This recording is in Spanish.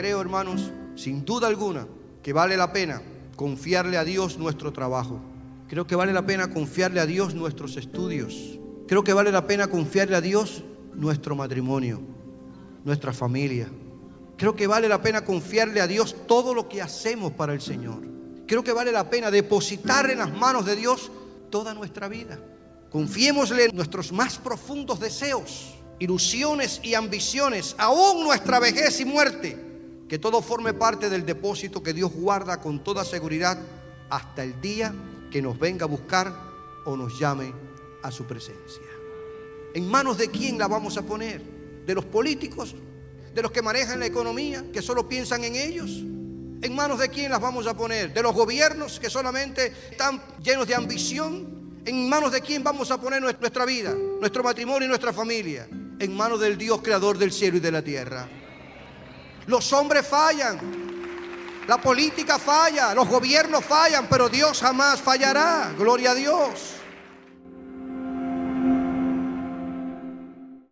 creo, hermanos, sin duda alguna, que vale la pena confiarle a Dios nuestro trabajo. Creo que vale la pena confiarle a Dios nuestros estudios. Creo que vale la pena confiarle a Dios nuestro matrimonio, nuestra familia. Creo que vale la pena confiarle a Dios todo lo que hacemos para el Señor. Creo que vale la pena depositar en las manos de Dios toda nuestra vida. Confiémosle nuestros más profundos deseos, ilusiones y ambiciones, aún nuestra vejez y muerte. Que todo forme parte del depósito que Dios guarda con toda seguridad hasta el día que nos venga a buscar o nos llame a su presencia. ¿En manos de quién la vamos a poner? ¿De los políticos? ¿De los que manejan la economía? ¿Que solo piensan en ellos? ¿En manos de quién las vamos a poner? ¿De los gobiernos que solamente están llenos de ambición? ¿En manos de quién vamos a poner nuestra vida, nuestro matrimonio y nuestra familia? En manos del Dios creador del cielo y de la tierra. Los hombres fallan, la política falla, los gobiernos fallan, pero Dios jamás fallará. Gloria a Dios.